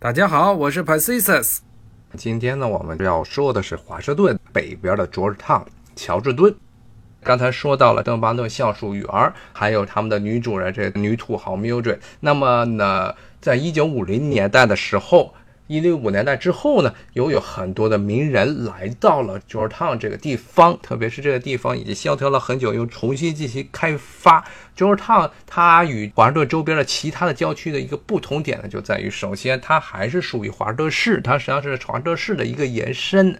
大家好，我是 Pacius。今天呢，我们要说的是华盛顿北边的 Georgetown 乔治敦。刚才说到了邓巴顿橡树园，还有他们的女主人这女土豪 Mildred。那么呢，在一九五零年代的时候。一六五年代之后呢，又有很多的名人来到了 Georgetown 这个地方，特别是这个地方已经萧条了很久，又重新进行开发。Georgetown 它与华盛顿周边的其他的郊区的一个不同点呢，就在于首先它还是属于华盛顿市，它实际上是华盛顿市的一个延伸。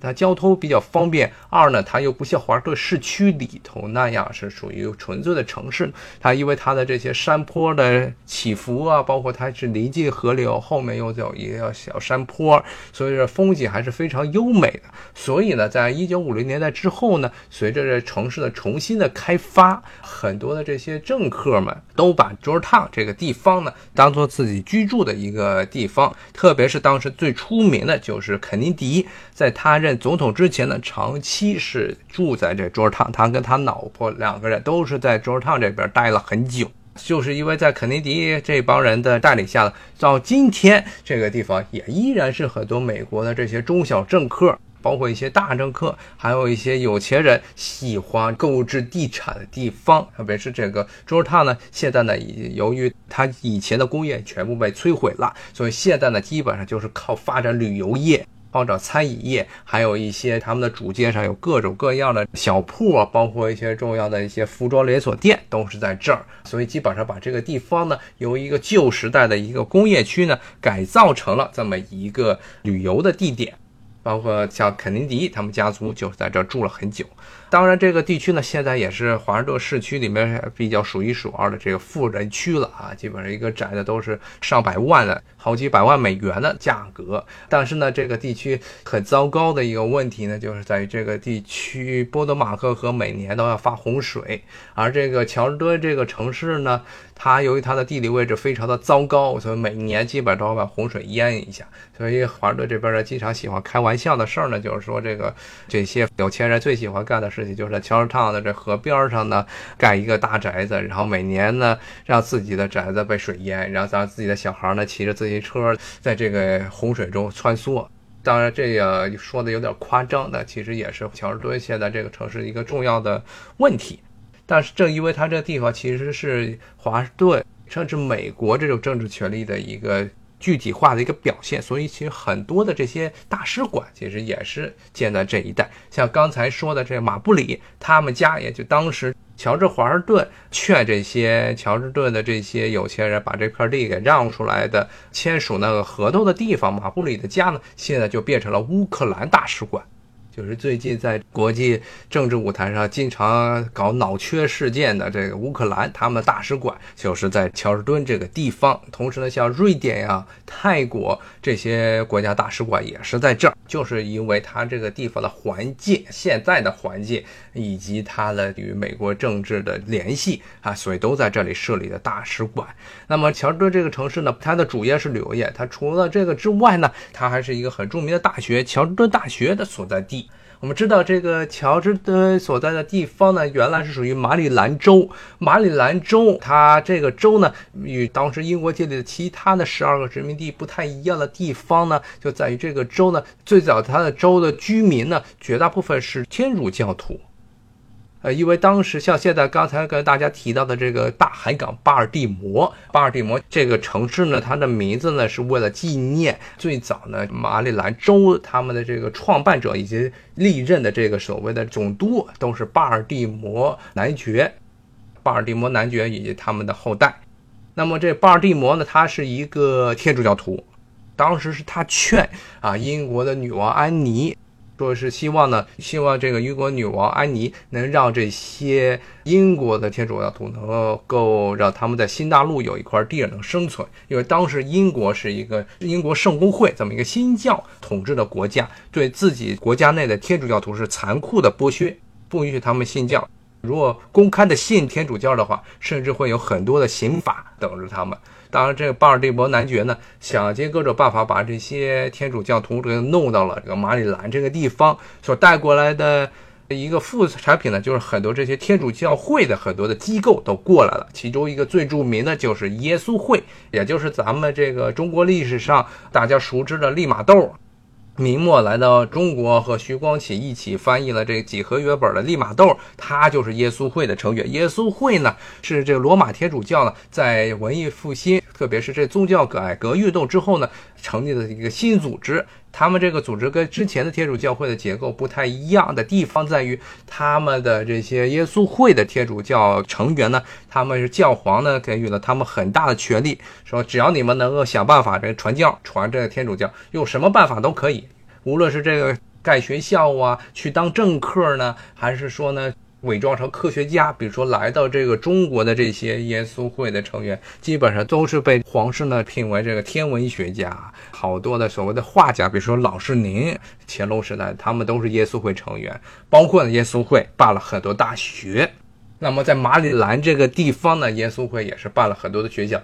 它交通比较方便。二呢，它又不像华盛顿市区里头那样是属于纯粹的城市。它因为它的这些山坡的起伏啊，包括它是临近河流，后面又有一个小山坡，所以说风景还是非常优美的。所以呢，在一九五零年代之后呢，随着这城市的重新的开发，很多的这些政客们都把 Georgetown 这个地方呢当做自己居住的一个地方。特别是当时最出名的就是肯尼迪，在他总统之前呢，长期是住在这 Georgetown，他跟他老婆两个人都是在 Georgetown 这边待了很久，就是因为在肯尼迪这帮人的带领下呢，到今天这个地方也依然是很多美国的这些中小政客，包括一些大政客，还有一些有钱人喜欢购置地产的地方。特别是这个 Georgetown 呢，现在呢，由于它以前的工业全部被摧毁了，所以现在呢，基本上就是靠发展旅游业。或者餐饮业，还有一些他们的主街上有各种各样的小铺啊，包括一些重要的一些服装连锁店都是在这儿，所以基本上把这个地方呢，由一个旧时代的一个工业区呢，改造成了这么一个旅游的地点。包括像肯尼迪他们家族就是在这住了很久。当然，这个地区呢，现在也是华盛顿市区里面比较数一数二的这个富人区了啊，基本上一个宅的都是上百万的，好几百万美元的价格。但是呢，这个地区很糟糕的一个问题呢，就是在于这个地区波德马克河每年都要发洪水，而这个乔治敦这个城市呢，它由于它的地理位置非常的糟糕，所以每年基本上都要把洪水淹一下。所以华盛顿这边呢，经常喜欢开玩笑的事儿呢，就是说这个这些有钱人最喜欢干的。事情就是在乔治烫的这河边上呢，盖一个大宅子，然后每年呢让自己的宅子被水淹，然后让自己的小孩呢骑着自行车在这个洪水中穿梭。当然，这个说的有点夸张，但其实也是乔治敦现在这个城市一个重要的问题。但是正因为它这地方其实是华盛顿甚至美国这种政治权力的一个。具体化的一个表现，所以其实很多的这些大使馆其实也是建在这一带。像刚才说的这马布里，他们家也就当时乔治华盛顿劝这些乔治顿的这些有钱人把这块地给让出来的，签署那个合同的地方，马布里的家呢，现在就变成了乌克兰大使馆。就是最近在国际政治舞台上经常搞脑缺事件的这个乌克兰，他们的大使馆就是在乔治敦这个地方。同时呢，像瑞典呀、泰国这些国家大使馆也是在这儿，就是因为它这个地方的环境、现在的环境以及它的与美国政治的联系啊，所以都在这里设立的大使馆。那么乔治敦这个城市呢，它的主业是旅游业，它除了这个之外呢，它还是一个很著名的大学——乔治敦大学的所在地。我们知道这个乔治的所在的地方呢，原来是属于马里兰州。马里兰州它这个州呢，与当时英国建立的其他的十二个殖民地不太一样的地方呢，就在于这个州呢，最早它的州的居民呢，绝大部分是天主教徒。呃，因为当时像现在刚才跟大家提到的这个大海港巴尔的摩，巴尔的摩这个城市呢，它的名字呢是为了纪念最早呢马里兰州他们的这个创办者以及历任的这个所谓的总督都是巴尔的摩男爵，巴尔的摩男爵以及他们的后代。那么这巴尔的摩呢，他是一个天主教徒，当时是他劝啊英国的女王安妮。说是希望呢，希望这个英国女王安妮能让这些英国的天主教徒能够让他们在新大陆有一块地能生存，因为当时英国是一个英国圣公会这么一个新教统治的国家，对自己国家内的天主教徒是残酷的剥削，不允许他们信教。如果公开的信天主教的话，甚至会有很多的刑罚等着他们。当然，这个巴尔的摩男爵呢，想尽各种办法把这些天主教徒给弄到了这个马里兰这个地方，所带过来的一个副产品呢，就是很多这些天主教会的很多的机构都过来了，其中一个最著名的就是耶稣会，也就是咱们这个中国历史上大家熟知的利玛窦。明末来到中国，和徐光启一起翻译了这几何原本的利玛窦，他就是耶稣会的成员。耶稣会呢，是这个罗马天主教呢，在文艺复兴，特别是这宗教改革运动之后呢，成立的一个新组织。他们这个组织跟之前的天主教会的结构不太一样的地方在于，他们的这些耶稣会的天主教成员呢，他们是教皇呢给予了他们很大的权利，说只要你们能够想办法这传教传这个天主教，用什么办法都可以，无论是这个盖学校啊，去当政客呢，还是说呢。伪装成科学家，比如说来到这个中国的这些耶稣会的成员，基本上都是被皇室呢聘为这个天文学家，好多的所谓的画家，比如说老师您，乾隆时代他们都是耶稣会成员，包括呢耶稣会办了很多大学，那么在马里兰这个地方呢，耶稣会也是办了很多的学校。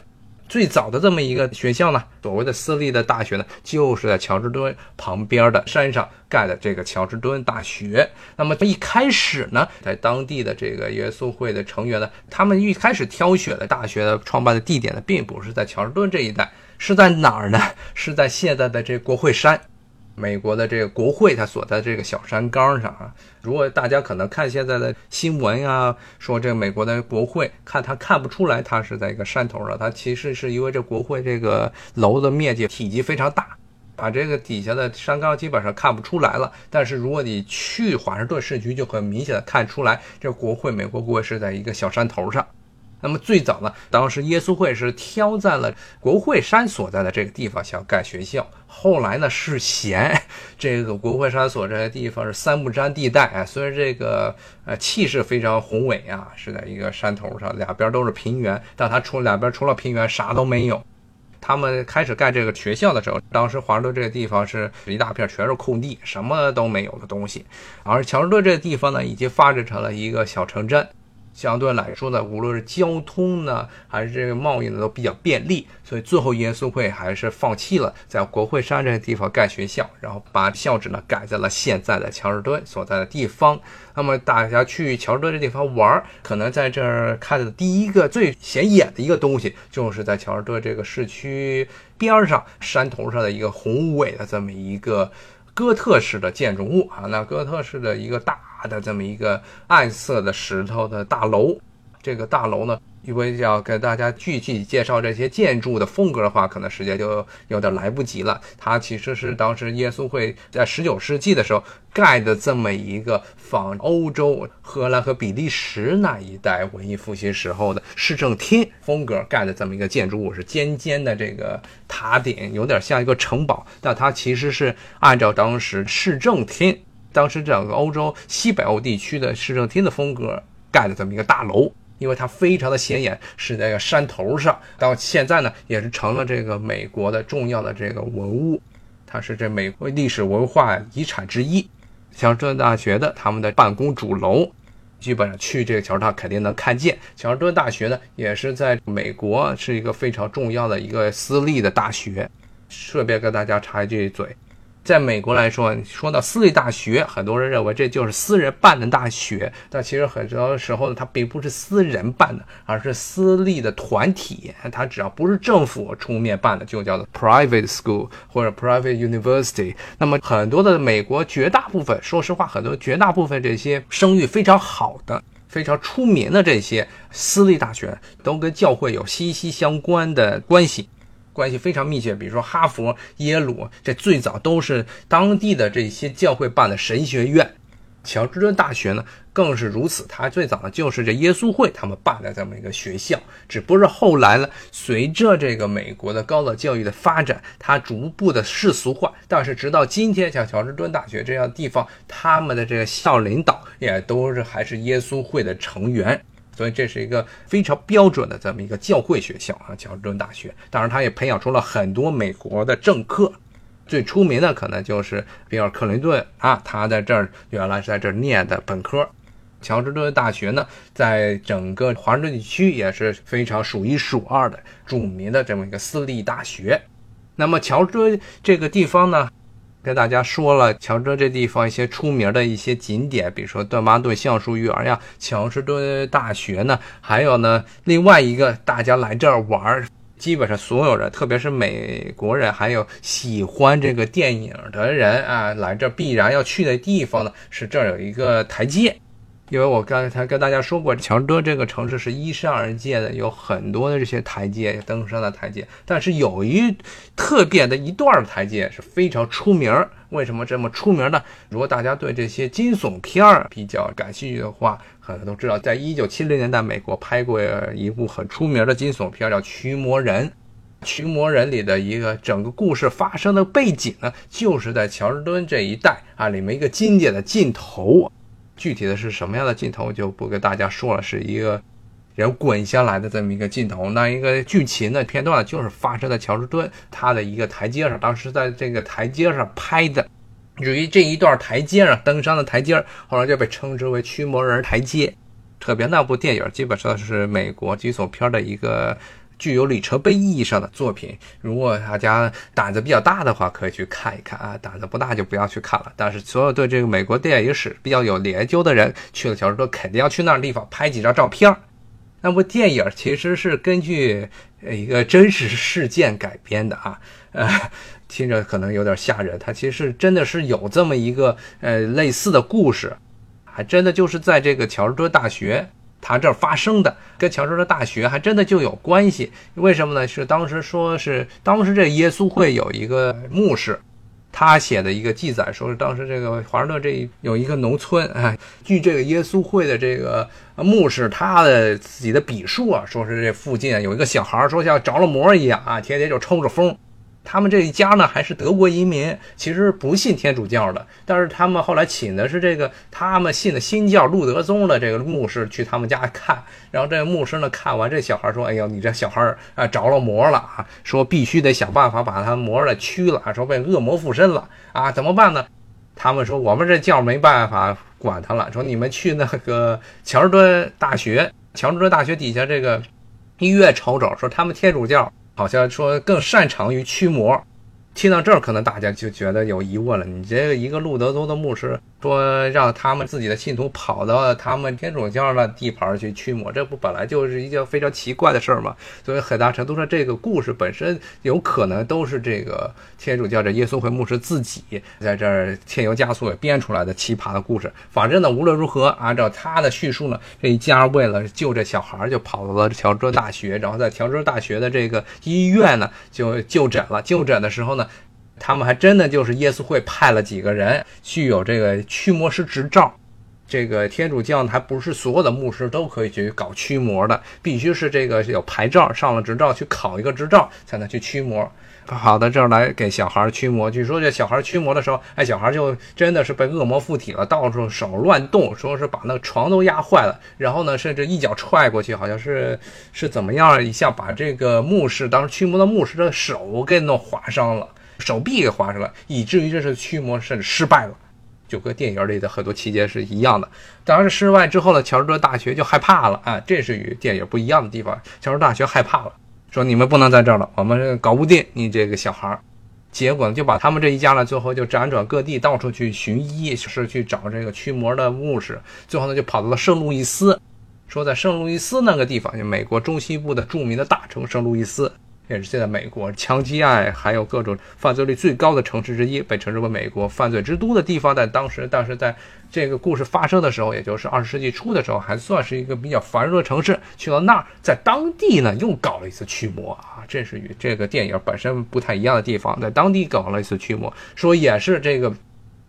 最早的这么一个学校呢，所谓的私立的大学呢，就是在乔治敦旁边的山上盖的这个乔治敦大学。那么一开始呢，在当地的这个耶稣会的成员呢，他们一开始挑选的大学的创办的地点呢，并不是在乔治敦这一带，是在哪儿呢？是在现在的这国会山。美国的这个国会，它所在这个小山岗上啊。如果大家可能看现在的新闻呀，说这个美国的国会，看它看不出来它是在一个山头上，它其实是因为这国会这个楼的面积体积非常大，把这个底下的山岗基本上看不出来了。但是如果你去华盛顿市区，就很明显的看出来，这国会美国国会是在一个小山头上。那么最早呢，当时耶稣会是挑在了国会山所在的这个地方想盖学校。后来呢，是嫌 这个国会山所在的地方是三不沾地带啊，虽然这个呃气势非常宏伟啊，是在一个山头上，两边都是平原，但它除两边除了平原啥都没有。他们开始盖这个学校的时候，当时华盛顿这个地方是一大片全是空地，什么都没有的东西，而乔治敦这个地方呢，已经发展成了一个小城镇。相对来说呢，无论是交通呢，还是这个贸易呢，都比较便利。所以最后耶稣会还是放弃了在国会山这个地方盖学校，然后把校址呢改在了现在的乔治敦所在的地方。那么大家去乔治敦这地方玩，可能在这儿看的第一个最显眼的一个东西，就是在乔治敦这个市区边上山头上的一个宏伟的这么一个哥特式的建筑物啊，那哥特式的一个大。的这么一个暗色的石头的大楼，这个大楼呢，因为要给大家具体介绍这些建筑的风格的话，可能时间就有点来不及了。它其实是当时耶稣会在十九世纪的时候盖的这么一个仿欧洲荷兰和比利时那一带文艺复兴时候的市政厅风格盖的这么一个建筑物，是尖尖的这个塔顶，有点像一个城堡，但它其实是按照当时市政厅。当时整个欧洲西北欧地区的市政厅的风格盖的这么一个大楼，因为它非常的显眼，是在个山头上。到现在呢，也是成了这个美国的重要的这个文物，它是这美国历史文化遗产之一。乔治敦大学的他们的办公主楼，基本上去这个桥上肯定能看见。乔治敦大学呢，也是在美国是一个非常重要的一个私立的大学。顺便跟大家插一句嘴。在美国来说，说到私立大学，很多人认为这就是私人办的大学，但其实很多时候呢，它并不是私人办的，而是私立的团体。它只要不是政府出面办的，就叫做 private school 或者 private university。那么很多的美国绝大部分，说实话，很多绝大部分这些声誉非常好的、非常出名的这些私立大学，都跟教会有息息相关的关系。关系非常密切，比如说哈佛、耶鲁，这最早都是当地的这些教会办的神学院。乔治敦大学呢，更是如此。它最早呢就是这耶稣会他们办的这么一个学校。只不过是后来呢，随着这个美国的高等教育的发展，它逐步的世俗化。但是直到今天，像乔治敦大学这样的地方，他们的这个校领导也都是还是耶稣会的成员。所以这是一个非常标准的这么一个教会学校啊，乔治敦大学。当然，它也培养出了很多美国的政客，最出名的可能就是比尔·克林顿啊，他在这儿原来是在这儿念的本科。乔治敦大学呢，在整个华盛顿地区也是非常数一数二的著名的这么一个私立大学。那么，乔治敦这个地方呢？跟大家说了乔治这地方一些出名的一些景点，比如说顿巴顿橡树园呀、乔治敦大学呢，还有呢另外一个大家来这儿玩，基本上所有人，特别是美国人，还有喜欢这个电影的人啊，来这必然要去的地方呢，是这儿有一个台阶。因为我刚才跟大家说过，乔治敦这个城市是依山而建的，有很多的这些台阶，登山的台阶。但是有一特别的一段台阶是非常出名儿。为什么这么出名呢？如果大家对这些惊悚片儿比较感兴趣的话，可能都知道，在一九七零年代，美国拍过一部很出名的惊悚片，叫《驱魔人》。《驱魔人》里的一个整个故事发生的背景呢，就是在乔治敦这一带啊，里面一个经典的镜头。具体的是什么样的镜头，就不跟大家说了。是一个人滚下来的这么一个镜头。那一个剧情的片段就是发生在乔治敦他的一个台阶上，当时在这个台阶上拍的。由于这一段台阶上登山的台阶，后来就被称之为“驱魔人台阶”。特别那部电影基本上是美国惊悚片的一个。具有里程碑意义上的作品，如果大家胆子比较大的话，可以去看一看啊；胆子不大就不要去看了。但是，所有对这个美国电影史比较有研究的人，去了乔治敦肯定要去那地方拍几张照片。那部电影其实是根据呃一个真实事件改编的啊，呃，听着可能有点吓人。它其实真的是有这么一个呃类似的故事，还真的就是在这个乔治敦大学。他这儿发生的跟乔治的大学还真的就有关系，为什么呢？是当时说是当时这耶稣会有一个牧师，他写的一个记载，说是当时这个华盛顿这有一个农村啊，据这个耶稣会的这个牧师他的自己的笔述啊，说是这附近有一个小孩，说像着了魔一样啊，天天就抽着风。他们这一家呢，还是德国移民，其实不信天主教的。但是他们后来请的是这个他们信的新教路德宗的这个牧师去他们家看。然后这个牧师呢，看完这小孩说：“哎呦，你这小孩啊着了魔了啊！说必须得想办法把他魔了驱了，说被恶魔附身了啊，怎么办呢？”他们说：“我们这教没办法管他了，说你们去那个乔治敦大学，乔治敦大学底下这个医院瞅瞅，说他们天主教。”好像说更擅长于驱魔。听到这儿，可能大家就觉得有疑问了。你这个一个路德宗的牧师说，让他们自己的信徒跑到他们天主教的地盘去驱魔，这不本来就是一件非常奇怪的事儿吗？所以很大程度上，这个故事本身有可能都是这个天主教这耶稣会牧师自己在这儿添油加醋给编出来的奇葩的故事。反正呢，无论如何，按照他的叙述呢，这一家为了救这小孩，就跑到了乔治大学，然后在乔治大学的这个医院呢就就诊了。就诊的时候呢。他们还真的就是耶稣会派了几个人具有这个驱魔师执照。这个天主教还不是所有的牧师都可以去搞驱魔的，必须是这个有牌照，上了执照去考一个执照才能去驱魔。跑到，这儿来给小孩驱魔。据说这小孩驱魔的时候，哎，小孩就真的是被恶魔附体了，到处手乱动，说是把那床都压坏了，然后呢，甚至一脚踹过去，好像是是怎么样一下把这个牧师当时驱魔的牧师的手给弄划伤了。手臂给划上了，以至于这是驱魔甚至失败了，就跟电影里的很多情节是一样的。当然失败之后呢，乔治大学就害怕了啊，这是与电影不一样的地方。乔治大学害怕了，说你们不能在这儿了，我们搞不定你这个小孩儿。结果呢，就把他们这一家呢，最后就辗转各地，到处去寻医，是去找这个驱魔的牧师。最后呢，就跑到了圣路易斯，说在圣路易斯那个地方，就美国中西部的著名的大城圣路易斯。也是现在美国枪击案还有各种犯罪率最高的城市之一，被称之为美国犯罪之都的地方。在当时，但是在这个故事发生的时候，也就是二十世纪初的时候，还算是一个比较繁荣的城市。去到那儿，在当地呢又搞了一次驱魔啊，这是与这个电影本身不太一样的地方。在当地搞了一次驱魔，说也是这个。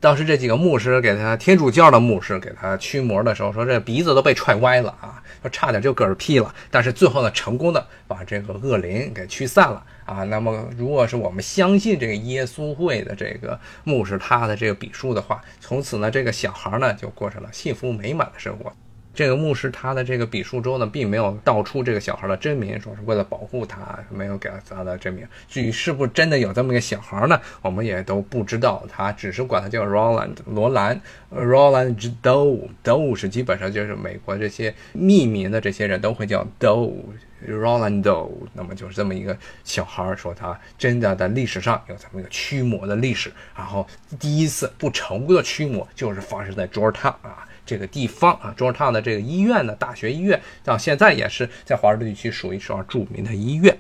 当时这几个牧师给他天主教的牧师给他驱魔的时候，说这鼻子都被踹歪了啊，说差点就嗝屁了。但是最后呢，成功的把这个恶灵给驱散了啊。那么，如果是我们相信这个耶稣会的这个牧师他的这个笔数的话，从此呢，这个小孩呢就过上了幸福美满的生活。这个牧师他的这个笔述中呢，并没有道出这个小孩的真名，说是为了保护他，没有给他的真名。至于是不是真的有这么一个小孩呢，我们也都不知道。他只是管他叫 Roland 罗兰，Roland Doe，Doe 是基本上就是美国这些匿名的这些人都会叫 Doe，Rolando，那么就是这么一个小孩儿说他真的在历史上有这么一个驱魔的历史，然后第一次不成功的驱魔就是发生在 Georgetown 啊这个地方啊卓尔唱的这个医院呢，大学医院到现在也是在华盛顿地区数一数二著名的医院。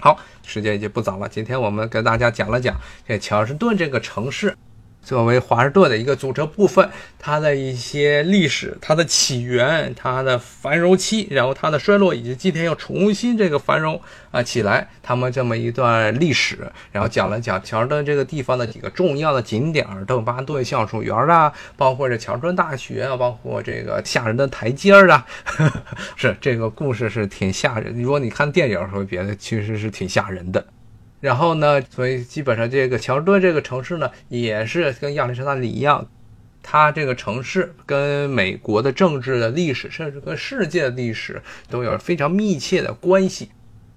好，时间已经不早了，今天我们跟大家讲了讲这乔治顿这个城市。作为华盛顿的一个组成部分，它的一些历史、它的起源、它的繁荣期，然后它的衰落，以及今天又重新这个繁荣啊起来，他们这么一段历史，然后讲了讲乔治敦这个地方的几个重要的景点，邓巴顿橡树园啊，包括这乔治敦大学啊，包括这个吓人的台阶儿啊，是这个故事是挺吓人。如果你看电影的时候，觉得其实是挺吓人的。然后呢，所以基本上这个乔治敦这个城市呢，也是跟亚历山大里一样，它这个城市跟美国的政治的历史，甚至跟世界的历史都有非常密切的关系。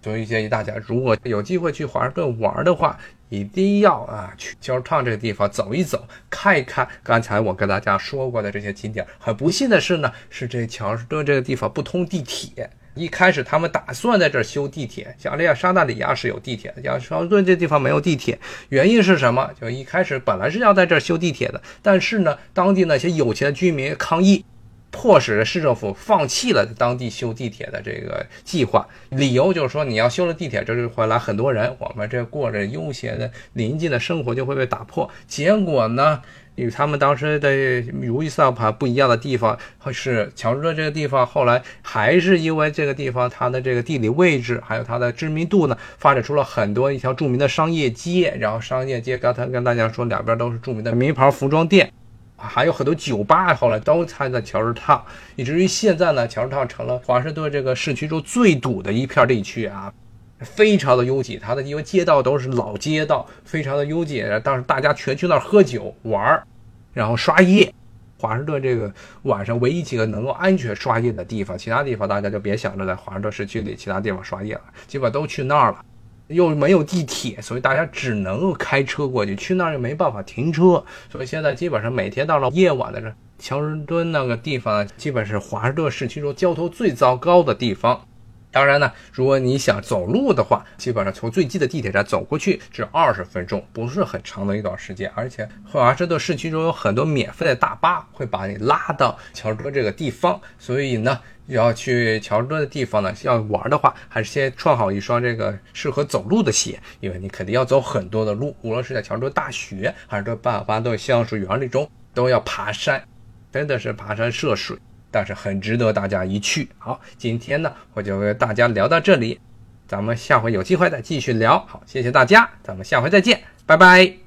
所以建议大家，如果有机会去华盛顿玩的话，一定要啊去乔治汤这个地方走一走，看一看刚才我跟大家说过的这些景点。很不幸的是呢，是这乔治敦这个地方不通地铁。一开始他们打算在这儿修地铁，亚沙纳里亚是有地铁的，亚历顿这地方没有地铁，原因是什么？就一开始本来是要在这儿修地铁的，但是呢，当地那些有钱的居民抗议，迫使市政府放弃了当地修地铁的这个计划，理由就是说你要修了地铁，这就会来很多人，我们这过着悠闲的宁静的生活就会被打破。结果呢？与他们当时的如意算盘不一样的地方，是乔治敦这个地方，后来还是因为这个地方它的这个地理位置，还有它的知名度呢，发展出了很多一条著名的商业街。然后商业街刚才跟大家说，两边都是著名的名牌服装店，还有很多酒吧，后来都开在乔治烫，以至于现在呢，乔治烫成了华盛顿这个市区中最堵的一片地区啊。非常的拥挤，它的因为街道都是老街道，非常的拥挤。但是大家全去那儿喝酒玩儿，然后刷夜。华盛顿这个晚上唯一几个能够安全刷夜的地方，其他地方大家就别想着在华盛顿市区里其他地方刷夜了，基本都去那儿了。又没有地铁，所以大家只能开车过去。去那儿又没办法停车，所以现在基本上每天到了夜晚的这乔治敦那个地方，基本是华盛顿市区中交通最糟糕的地方。当然呢，如果你想走路的话，基本上从最近的地铁站走过去只二十分钟，不是很长的一段时间。而且华盛顿市区中有很多免费的大巴会把你拉到乔治敦这个地方。所以呢，要去乔治敦的地方呢，要玩的话，还是先穿好一双这个适合走路的鞋，因为你肯定要走很多的路，无论是在乔治敦大学还是在巴尔巴顿橡树园里中，都要爬山，真的是爬山涉水。但是很值得大家一去。好，今天呢我就跟大家聊到这里，咱们下回有机会再继续聊。好，谢谢大家，咱们下回再见，拜拜。